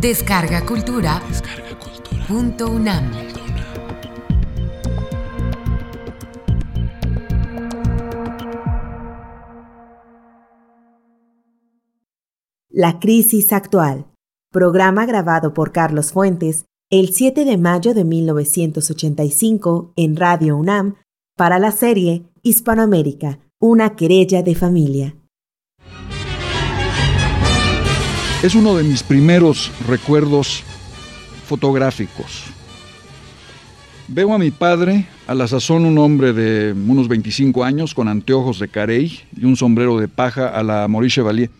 Descarga Cultura. Punto UNAM. La crisis actual. Programa grabado por Carlos Fuentes el 7 de mayo de 1985 en Radio UNAM para la serie Hispanoamérica, una querella de familia. Es uno de mis primeros recuerdos fotográficos. Veo a mi padre, a la sazón un hombre de unos 25 años, con anteojos de carey y un sombrero de paja a la Maurice Chevalier,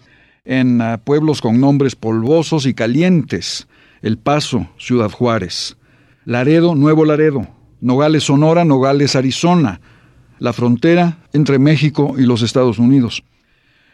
en ah, pueblos con nombres polvosos y calientes, El Paso, Ciudad Juárez, Laredo, Nuevo Laredo, Nogales, Sonora, Nogales, Arizona, la frontera entre México y los Estados Unidos.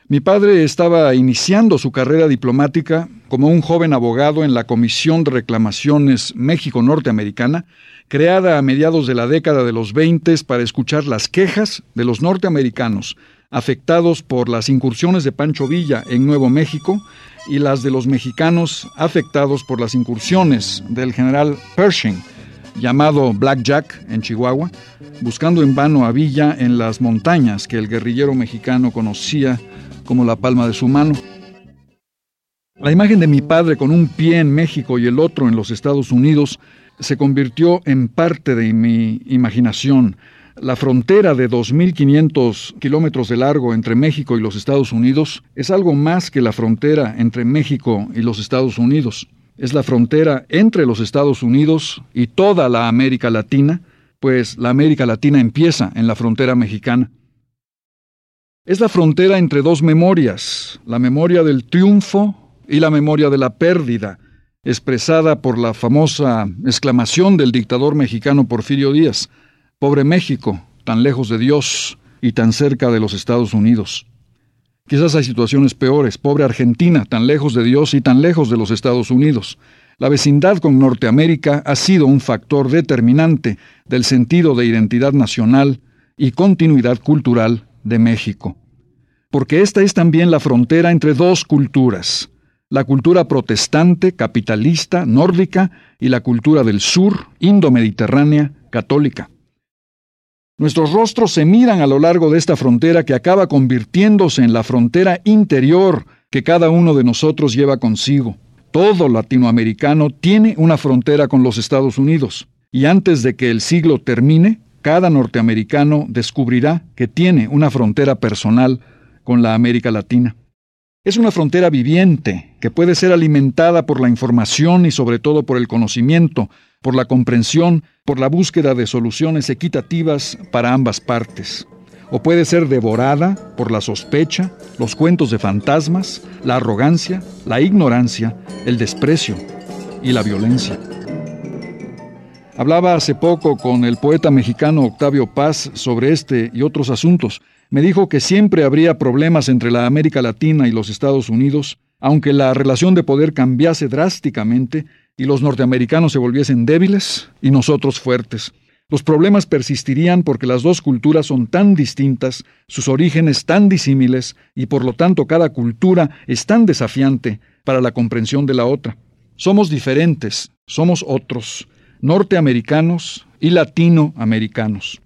Mi padre estaba iniciando su carrera diplomática como un joven abogado en la Comisión de Reclamaciones México-Norteamericana, creada a mediados de la década de los 20 para escuchar las quejas de los norteamericanos afectados por las incursiones de Pancho Villa en Nuevo México y las de los mexicanos afectados por las incursiones del general Pershing, llamado Black Jack en Chihuahua, buscando en vano a Villa en las montañas que el guerrillero mexicano conocía como la palma de su mano. La imagen de mi padre con un pie en México y el otro en los Estados Unidos se convirtió en parte de mi imaginación. La frontera de 2.500 kilómetros de largo entre México y los Estados Unidos es algo más que la frontera entre México y los Estados Unidos. Es la frontera entre los Estados Unidos y toda la América Latina, pues la América Latina empieza en la frontera mexicana. Es la frontera entre dos memorias, la memoria del triunfo y la memoria de la pérdida, expresada por la famosa exclamación del dictador mexicano Porfirio Díaz, Pobre México, tan lejos de Dios y tan cerca de los Estados Unidos. Quizás hay situaciones peores, pobre Argentina, tan lejos de Dios y tan lejos de los Estados Unidos. La vecindad con Norteamérica ha sido un factor determinante del sentido de identidad nacional y continuidad cultural de México. Porque esta es también la frontera entre dos culturas, la cultura protestante, capitalista, nórdica, y la cultura del sur, indo-mediterránea, católica. Nuestros rostros se miran a lo largo de esta frontera que acaba convirtiéndose en la frontera interior que cada uno de nosotros lleva consigo. Todo latinoamericano tiene una frontera con los Estados Unidos, y antes de que el siglo termine, cada norteamericano descubrirá que tiene una frontera personal con la América Latina. Es una frontera viviente que puede ser alimentada por la información y sobre todo por el conocimiento, por la comprensión, por la búsqueda de soluciones equitativas para ambas partes. O puede ser devorada por la sospecha, los cuentos de fantasmas, la arrogancia, la ignorancia, el desprecio y la violencia. Hablaba hace poco con el poeta mexicano Octavio Paz sobre este y otros asuntos. Me dijo que siempre habría problemas entre la América Latina y los Estados Unidos, aunque la relación de poder cambiase drásticamente y los norteamericanos se volviesen débiles y nosotros fuertes. Los problemas persistirían porque las dos culturas son tan distintas, sus orígenes tan disímiles y por lo tanto cada cultura es tan desafiante para la comprensión de la otra. Somos diferentes, somos otros norteamericanos y latinoamericanos.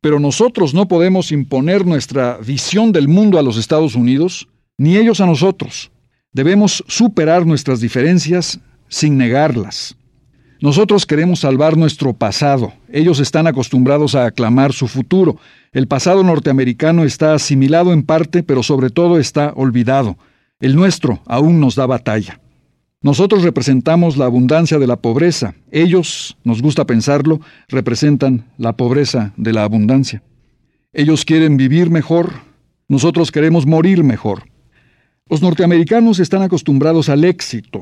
Pero nosotros no podemos imponer nuestra visión del mundo a los Estados Unidos, ni ellos a nosotros. Debemos superar nuestras diferencias sin negarlas. Nosotros queremos salvar nuestro pasado. Ellos están acostumbrados a aclamar su futuro. El pasado norteamericano está asimilado en parte, pero sobre todo está olvidado. El nuestro aún nos da batalla. Nosotros representamos la abundancia de la pobreza. Ellos, nos gusta pensarlo, representan la pobreza de la abundancia. Ellos quieren vivir mejor, nosotros queremos morir mejor. Los norteamericanos están acostumbrados al éxito,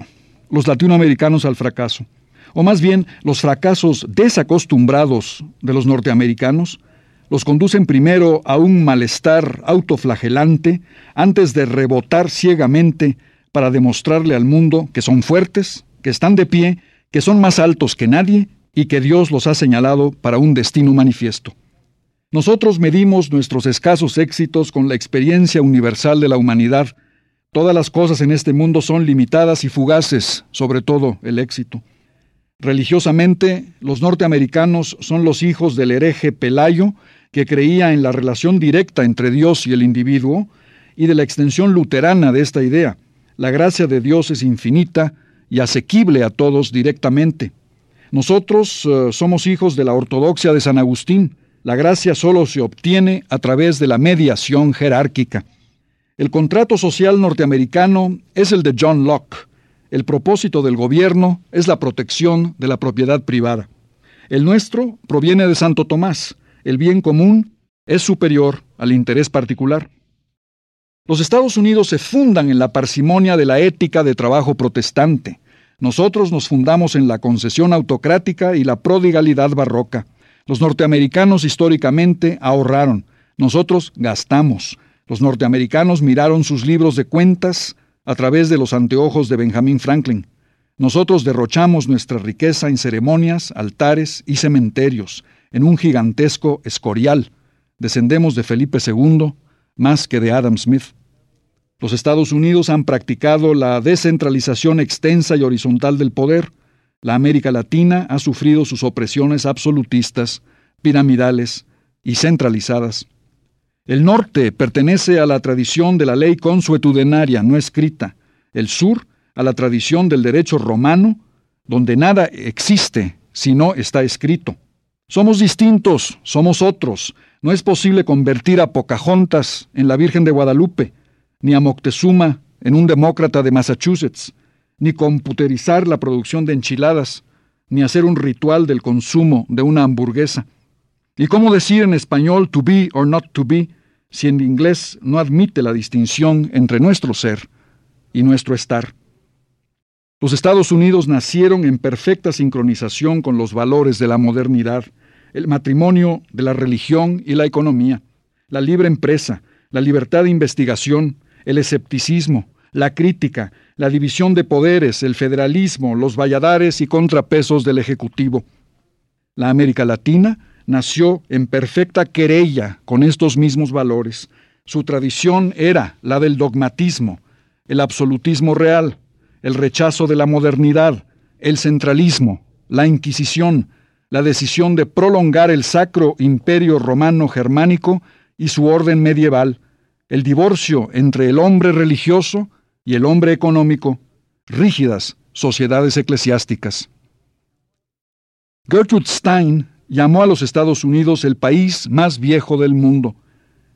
los latinoamericanos al fracaso. O más bien, los fracasos desacostumbrados de los norteamericanos los conducen primero a un malestar autoflagelante antes de rebotar ciegamente para demostrarle al mundo que son fuertes, que están de pie, que son más altos que nadie y que Dios los ha señalado para un destino manifiesto. Nosotros medimos nuestros escasos éxitos con la experiencia universal de la humanidad, Todas las cosas en este mundo son limitadas y fugaces, sobre todo el éxito. Religiosamente, los norteamericanos son los hijos del hereje Pelayo, que creía en la relación directa entre Dios y el individuo, y de la extensión luterana de esta idea. La gracia de Dios es infinita y asequible a todos directamente. Nosotros eh, somos hijos de la ortodoxia de San Agustín. La gracia solo se obtiene a través de la mediación jerárquica. El contrato social norteamericano es el de John Locke. El propósito del gobierno es la protección de la propiedad privada. El nuestro proviene de Santo Tomás. El bien común es superior al interés particular. Los Estados Unidos se fundan en la parsimonia de la ética de trabajo protestante. Nosotros nos fundamos en la concesión autocrática y la prodigalidad barroca. Los norteamericanos históricamente ahorraron, nosotros gastamos. Los norteamericanos miraron sus libros de cuentas a través de los anteojos de Benjamin Franklin. Nosotros derrochamos nuestra riqueza en ceremonias, altares y cementerios, en un gigantesco escorial. Descendemos de Felipe II más que de Adam Smith. Los Estados Unidos han practicado la descentralización extensa y horizontal del poder. La América Latina ha sufrido sus opresiones absolutistas, piramidales y centralizadas. El norte pertenece a la tradición de la ley consuetudenaria no escrita, el sur a la tradición del derecho romano, donde nada existe si no está escrito. Somos distintos, somos otros. No es posible convertir a Pocahontas en la Virgen de Guadalupe, ni a Moctezuma en un demócrata de Massachusetts, ni computerizar la producción de enchiladas, ni hacer un ritual del consumo de una hamburguesa. ¿Y cómo decir en español to be or not to be si en inglés no admite la distinción entre nuestro ser y nuestro estar? Los Estados Unidos nacieron en perfecta sincronización con los valores de la modernidad, el matrimonio de la religión y la economía, la libre empresa, la libertad de investigación, el escepticismo, la crítica, la división de poderes, el federalismo, los valladares y contrapesos del Ejecutivo. La América Latina nació en perfecta querella con estos mismos valores. Su tradición era la del dogmatismo, el absolutismo real, el rechazo de la modernidad, el centralismo, la Inquisición, la decisión de prolongar el sacro imperio romano germánico y su orden medieval, el divorcio entre el hombre religioso y el hombre económico, rígidas sociedades eclesiásticas. Gertrude Stein llamó a los Estados Unidos el país más viejo del mundo,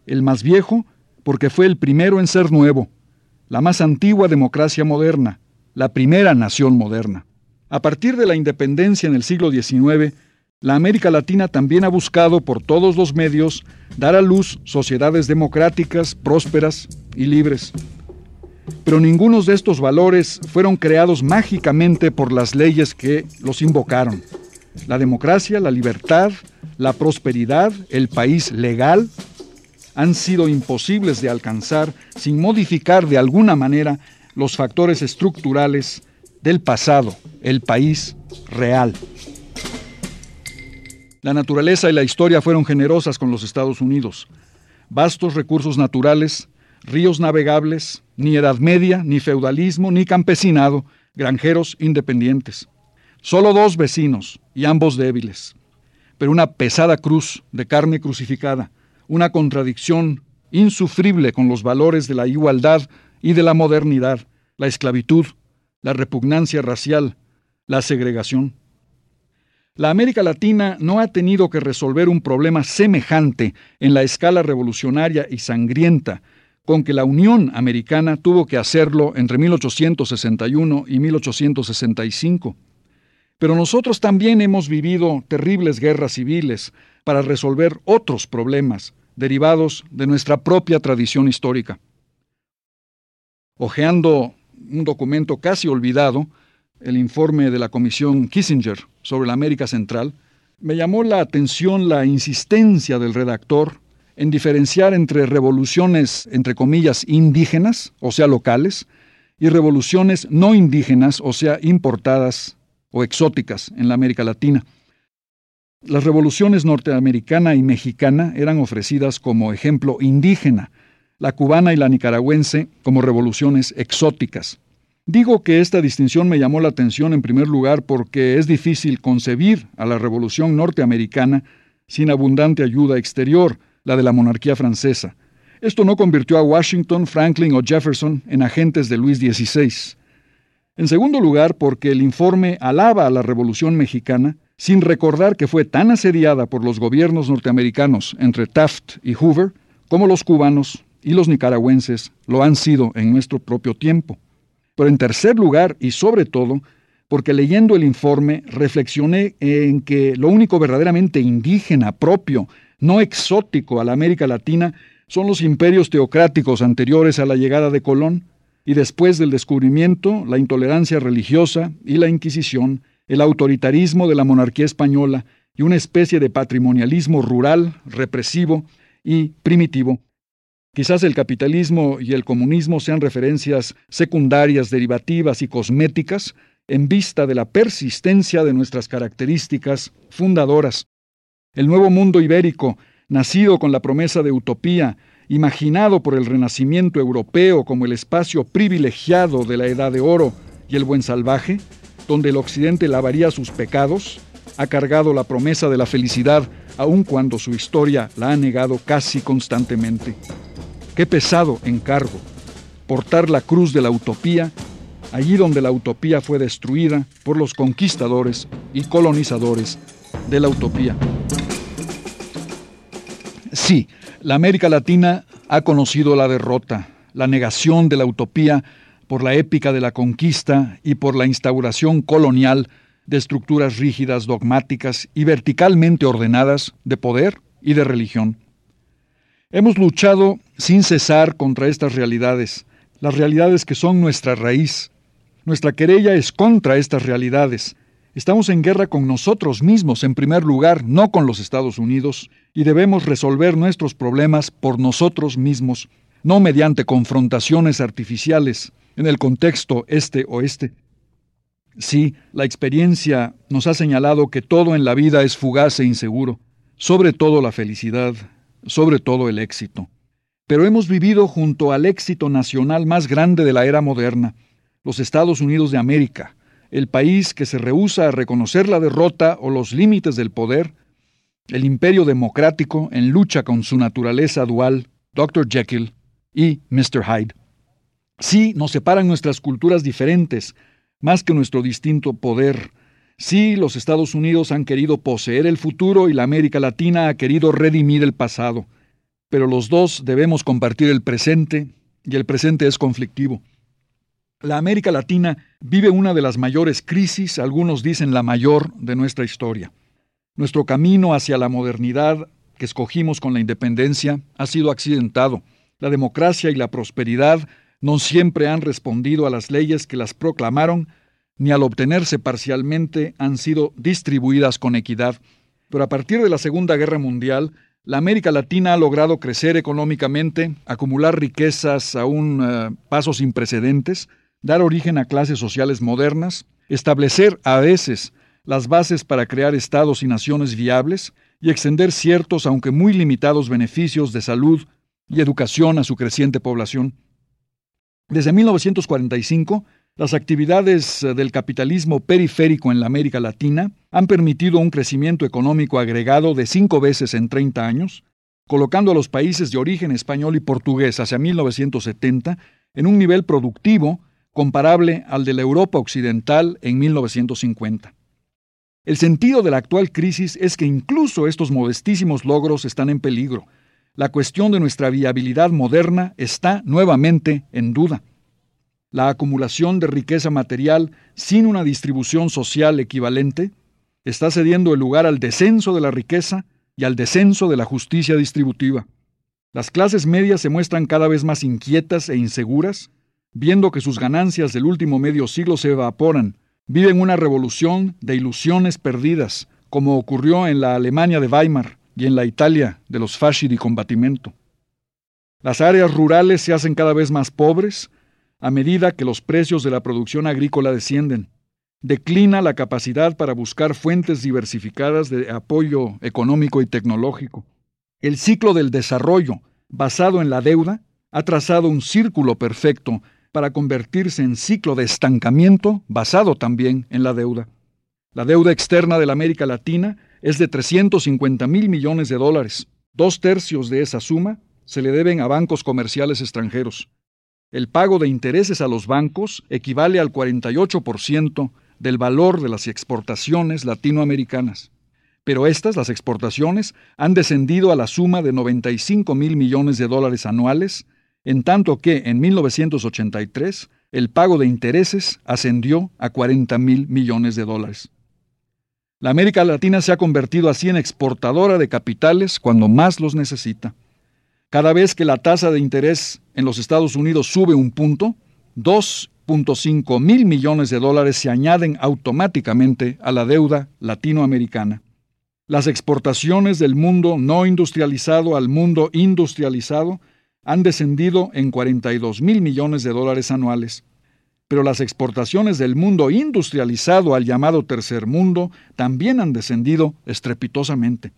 el más viejo porque fue el primero en ser nuevo, la más antigua democracia moderna, la primera nación moderna. A partir de la independencia en el siglo XIX, la América Latina también ha buscado por todos los medios dar a luz sociedades democráticas, prósperas y libres. Pero ninguno de estos valores fueron creados mágicamente por las leyes que los invocaron. La democracia, la libertad, la prosperidad, el país legal, han sido imposibles de alcanzar sin modificar de alguna manera los factores estructurales del pasado, el país real. La naturaleza y la historia fueron generosas con los Estados Unidos. Vastos recursos naturales, ríos navegables, ni Edad Media, ni feudalismo, ni campesinado, granjeros independientes. Solo dos vecinos, y ambos débiles. Pero una pesada cruz de carne crucificada, una contradicción insufrible con los valores de la igualdad y de la modernidad, la esclavitud, la repugnancia racial, la segregación. La América Latina no ha tenido que resolver un problema semejante en la escala revolucionaria y sangrienta con que la Unión Americana tuvo que hacerlo entre 1861 y 1865. Pero nosotros también hemos vivido terribles guerras civiles para resolver otros problemas derivados de nuestra propia tradición histórica. Ojeando un documento casi olvidado, el informe de la Comisión Kissinger sobre la América Central, me llamó la atención la insistencia del redactor en diferenciar entre revoluciones, entre comillas, indígenas, o sea, locales, y revoluciones no indígenas, o sea, importadas o exóticas en la América Latina. Las revoluciones norteamericana y mexicana eran ofrecidas como ejemplo indígena, la cubana y la nicaragüense como revoluciones exóticas. Digo que esta distinción me llamó la atención en primer lugar porque es difícil concebir a la revolución norteamericana sin abundante ayuda exterior, la de la monarquía francesa. Esto no convirtió a Washington, Franklin o Jefferson en agentes de Luis XVI. En segundo lugar, porque el informe alaba a la Revolución Mexicana sin recordar que fue tan asediada por los gobiernos norteamericanos entre Taft y Hoover como los cubanos y los nicaragüenses lo han sido en nuestro propio tiempo. Pero en tercer lugar, y sobre todo, porque leyendo el informe reflexioné en que lo único verdaderamente indígena, propio, no exótico a la América Latina son los imperios teocráticos anteriores a la llegada de Colón, y después del descubrimiento, la intolerancia religiosa y la Inquisición, el autoritarismo de la monarquía española y una especie de patrimonialismo rural, represivo y primitivo Quizás el capitalismo y el comunismo sean referencias secundarias, derivativas y cosméticas en vista de la persistencia de nuestras características fundadoras. El nuevo mundo ibérico, nacido con la promesa de utopía, imaginado por el Renacimiento europeo como el espacio privilegiado de la Edad de Oro y el buen salvaje, donde el Occidente lavaría sus pecados, ha cargado la promesa de la felicidad, aun cuando su historia la ha negado casi constantemente. Qué pesado encargo, portar la cruz de la utopía allí donde la utopía fue destruida por los conquistadores y colonizadores de la utopía. Sí, la América Latina ha conocido la derrota, la negación de la utopía por la épica de la conquista y por la instauración colonial de estructuras rígidas, dogmáticas y verticalmente ordenadas de poder y de religión. Hemos luchado sin cesar contra estas realidades, las realidades que son nuestra raíz. Nuestra querella es contra estas realidades. Estamos en guerra con nosotros mismos, en primer lugar, no con los Estados Unidos, y debemos resolver nuestros problemas por nosotros mismos, no mediante confrontaciones artificiales en el contexto este-oeste. Sí, la experiencia nos ha señalado que todo en la vida es fugaz e inseguro, sobre todo la felicidad, sobre todo el éxito. Pero hemos vivido junto al éxito nacional más grande de la era moderna, los Estados Unidos de América, el país que se rehúsa a reconocer la derrota o los límites del poder, el imperio democrático en lucha con su naturaleza dual, Dr. Jekyll y Mr. Hyde. Sí, nos separan nuestras culturas diferentes, más que nuestro distinto poder, Sí, los Estados Unidos han querido poseer el futuro y la América Latina ha querido redimir el pasado, pero los dos debemos compartir el presente y el presente es conflictivo. La América Latina vive una de las mayores crisis, algunos dicen la mayor, de nuestra historia. Nuestro camino hacia la modernidad que escogimos con la independencia ha sido accidentado. La democracia y la prosperidad no siempre han respondido a las leyes que las proclamaron ni al obtenerse parcialmente han sido distribuidas con equidad. Pero a partir de la Segunda Guerra Mundial, la América Latina ha logrado crecer económicamente, acumular riquezas a un eh, paso sin precedentes, dar origen a clases sociales modernas, establecer a veces las bases para crear estados y naciones viables y extender ciertos, aunque muy limitados, beneficios de salud y educación a su creciente población. Desde 1945, las actividades eh, del capitalismo periférico en la América Latina han permitido un crecimiento económico agregado de cinco veces en 30 años, colocando a los países de origen español y portugués hacia 1970 en un nivel productivo comparable al de la Europa occidental en 1950. El sentido de la actual crisis es que incluso estos modestísimos logros están en peligro. La cuestión de nuestra viabilidad moderna está nuevamente en duda. La acumulación de riqueza material sin una distribución social equivalente está cediendo el lugar al descenso de la riqueza y al descenso de la justicia distributiva. Las clases medias se muestran cada vez más inquietas e inseguras, viendo que sus ganancias del último medio siglo se evaporan, viven una revolución de ilusiones perdidas, como ocurrió en la Alemania de Weimar y en la Italia de los fasci di combattimento. Las áreas rurales se hacen cada vez más pobres, a medida que los precios de la producción agrícola descienden. Declina la capacidad para buscar fuentes diversificadas de apoyo económico y tecnológico. El ciclo del desarrollo, basado en la deuda, ha trazado un círculo perfecto para convertirse en ciclo de estancamiento basado también en la deuda. La deuda externa de la América Latina es de 350 mil millones de dólares. Dos tercios de esa suma se le deben a bancos comerciales extranjeros. El pago de intereses a los bancos equivale al 48% del valor de las exportaciones latinoamericanas. Pero estas, las exportaciones, han descendido a la suma de 95 mil millones de dólares anuales en tanto que en 1983 el pago de intereses ascendió a 40 mil millones de dólares. La América Latina se ha convertido así en exportadora de capitales cuando más los necesita. Cada vez que la tasa de interés en los Estados Unidos sube un punto, 2.5 mil millones de dólares se añaden automáticamente a la deuda latinoamericana. Las exportaciones del mundo no industrializado al mundo industrializado han descendido en 42 mil millones de dólares anuales. Pero las exportaciones del mundo industrializado al llamado tercer mundo también han descendido estrepitosamente.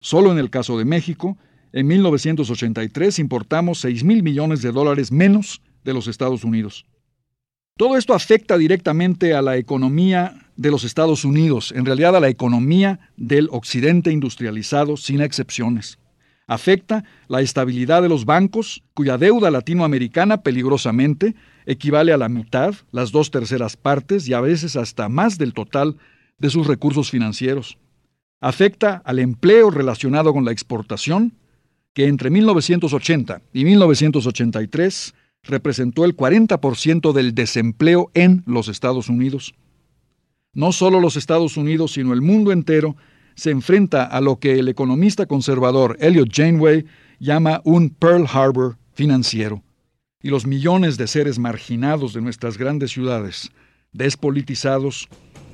Solo en el caso de México, en 1983 importamos 6 mil millones de dólares menos de los Estados Unidos. Todo esto afecta directamente a la economía de los Estados Unidos, en realidad a la economía del occidente industrializado sin excepciones afecta la estabilidad de los bancos, cuya deuda latinoamericana peligrosamente equivale a la mitad, las dos terceras partes y a veces hasta más del total de sus recursos financieros. Afecta al empleo relacionado con la exportación, que entre 1980 y 1983 representó el 40% del desempleo en los Estados Unidos. No solo los Estados Unidos, sino el mundo entero se enfrenta a lo que el economista conservador Elliot Janeway llama un Pearl Harbor financiero. Y los millones de seres marginados de nuestras grandes ciudades, despolitizados,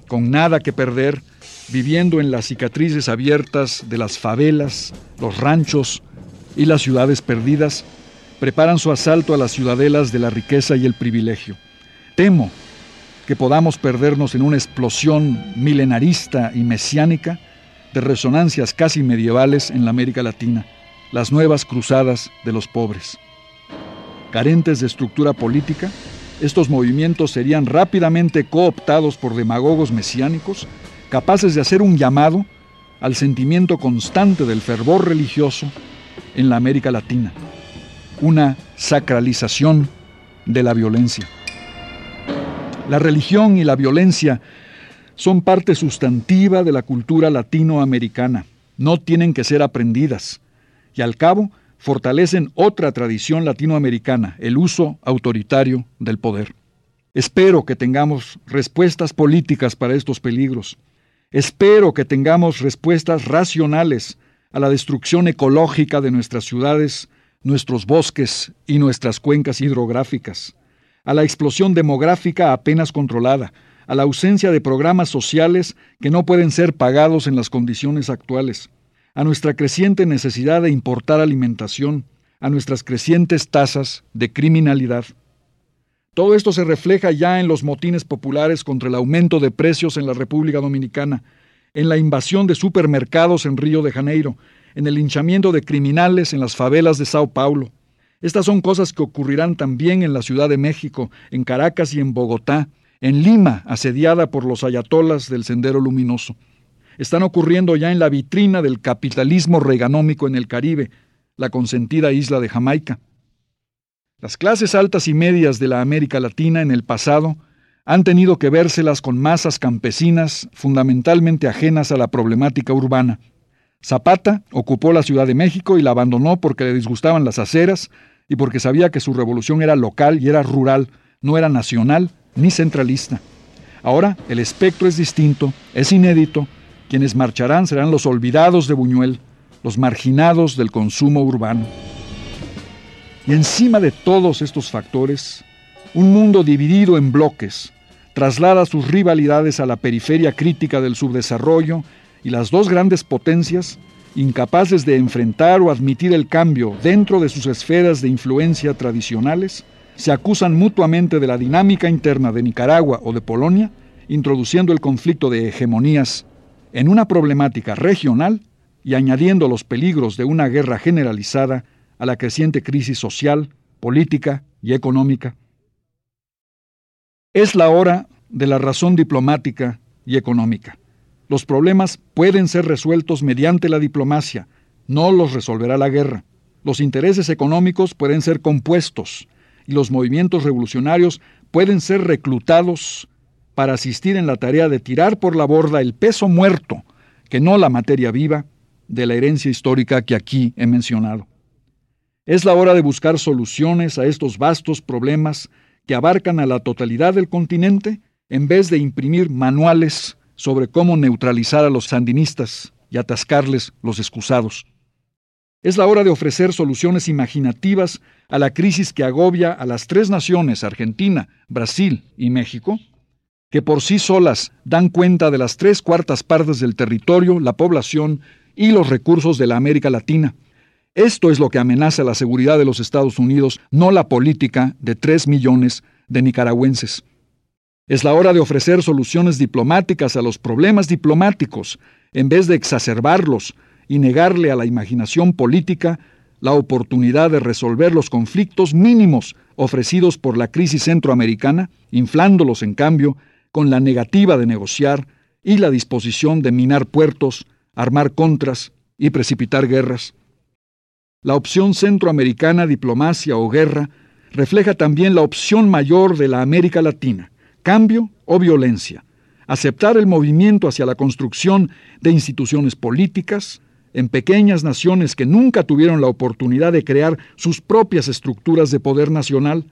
con nada que perder, viviendo en las cicatrices abiertas de las favelas, los ranchos y las ciudades perdidas, preparan su asalto a las ciudadelas de la riqueza y el privilegio. Temo que podamos perdernos en una explosión milenarista y mesiánica resonancias casi medievales en la América Latina, las nuevas cruzadas de los pobres. Carentes de estructura política, estos movimientos serían rápidamente cooptados por demagogos mesiánicos, capaces de hacer un llamado al sentimiento constante del fervor religioso en la América Latina, una sacralización de la violencia. La religión y la violencia son parte sustantiva de la cultura latinoamericana, no tienen que ser aprendidas, y al cabo fortalecen otra tradición latinoamericana, el uso autoritario del poder. Espero que tengamos respuestas políticas para estos peligros. Espero que tengamos respuestas racionales a la destrucción ecológica de nuestras ciudades, nuestros bosques y nuestras cuencas hidrográficas, a la explosión demográfica apenas controlada, a la ausencia de programas sociales que no pueden ser pagados en las condiciones actuales, a nuestra creciente necesidad de importar alimentación, a nuestras crecientes tasas de criminalidad. Todo esto se refleja ya en los motines populares contra el aumento de precios en la República Dominicana, en la invasión de supermercados en Río de Janeiro, en el linchamiento de criminales en las favelas de Sao Paulo. Estas son cosas que ocurrirán también en la Ciudad de México, en Caracas y en Bogotá, en Lima, asediada por los ayatolas del Sendero Luminoso. Están ocurriendo ya en la vitrina del capitalismo reganómico en el Caribe, la consentida isla de Jamaica. Las clases altas y medias de la América Latina en el pasado han tenido que vérselas con masas campesinas fundamentalmente ajenas a la problemática urbana. Zapata ocupó la Ciudad de México y la abandonó porque le disgustaban las aceras y porque sabía que su revolución era local y era rural, no era nacional ni centralista. Ahora el espectro es distinto, es inédito. Quienes marcharán serán los olvidados de Buñuel, los marginados del consumo urbano. Y encima de todos estos factores, un mundo dividido en bloques traslada sus rivalidades a la periferia crítica del subdesarrollo y las dos grandes potencias, incapaces de enfrentar o admitir el cambio dentro de sus esferas de influencia tradicionales, se acusan mutuamente de la dinámica interna de Nicaragua o de Polonia, introduciendo el conflicto de hegemonías en una problemática regional y añadiendo los peligros de una guerra generalizada a la creciente crisis social, política y económica. Es la hora de la razón diplomática y económica. Los problemas pueden ser resueltos mediante la diplomacia, no los resolverá la guerra. Los intereses económicos pueden ser compuestos y los movimientos revolucionarios pueden ser reclutados para asistir en la tarea de tirar por la borda el peso muerto, que no la materia viva, de la herencia histórica que aquí he mencionado. Es la hora de buscar soluciones a estos vastos problemas que abarcan a la totalidad del continente en vez de imprimir manuales sobre cómo neutralizar a los sandinistas y atascarles los excusados. Es la hora de ofrecer soluciones imaginativas a la crisis que agobia a las tres naciones, Argentina, Brasil y México, que por sí solas dan cuenta de las tres cuartas partes del territorio, la población y los recursos de la América Latina. Esto es lo que amenaza la seguridad de los Estados Unidos, no la política de tres millones de nicaragüenses. Es la hora de ofrecer soluciones diplomáticas a los problemas diplomáticos, en vez de exacerbarlos y negarle a la imaginación política la oportunidad de resolver los conflictos mínimos ofrecidos por la crisis centroamericana, inflándolos, en cambio, con la negativa de negociar y la disposición de minar puertos, armar contras y precipitar guerras. La opción centroamericana, diplomacia o guerra, refleja también la opción mayor de la América Latina, cambio o violencia, aceptar el movimiento hacia la construcción de instituciones políticas en pequeñas naciones que nunca tuvieron la oportunidad de crear sus propias estructuras de poder nacional,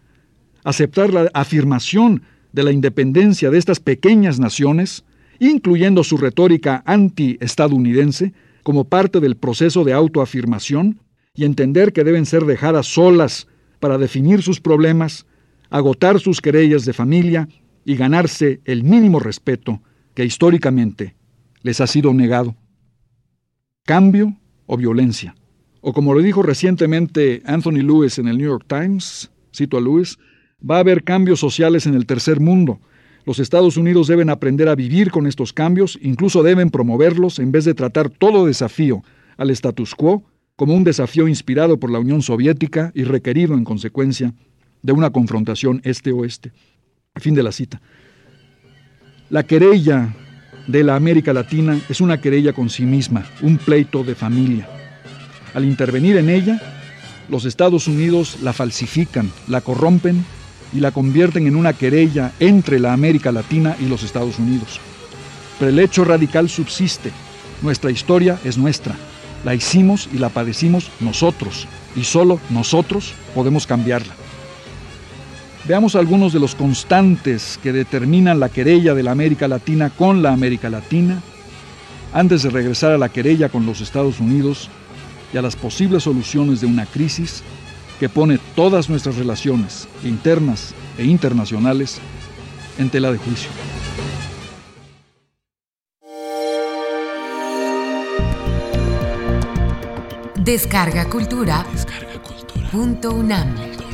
aceptar la afirmación de la independencia de estas pequeñas naciones, incluyendo su retórica anti-estadounidense, como parte del proceso de autoafirmación, y entender que deben ser dejadas solas para definir sus problemas, agotar sus querellas de familia y ganarse el mínimo respeto que históricamente les ha sido negado. Cambio o violencia. O como lo dijo recientemente Anthony Lewis en el New York Times, cito a Lewis, va a haber cambios sociales en el tercer mundo, los Estados Unidos deben aprender a vivir con estos cambios, incluso deben promoverlos en vez de tratar todo desafío al status quo como un desafío inspirado por la Unión Soviética y requerido en consecuencia de una confrontación este-oeste. Fin de la cita. La querella de la América Latina es una querella con sí misma, un pleito de familia. Al intervenir en ella, los Estados Unidos la falsifican, la corrompen y la convierten en una querella entre la América Latina y los Estados Unidos. Pero el hecho radical subsiste. Nuestra historia es nuestra. La hicimos y la padecimos nosotros, y solo nosotros podemos cambiarla. Veamos algunos de los constantes que determinan la querella de la América Latina con la América Latina, antes de regresar a la querella con los Estados Unidos y a las posibles soluciones de una crisis que pone todas nuestras relaciones internas e internacionales en tela de juicio. Descarga Cultura. Descarga cultura. Punto UNAM.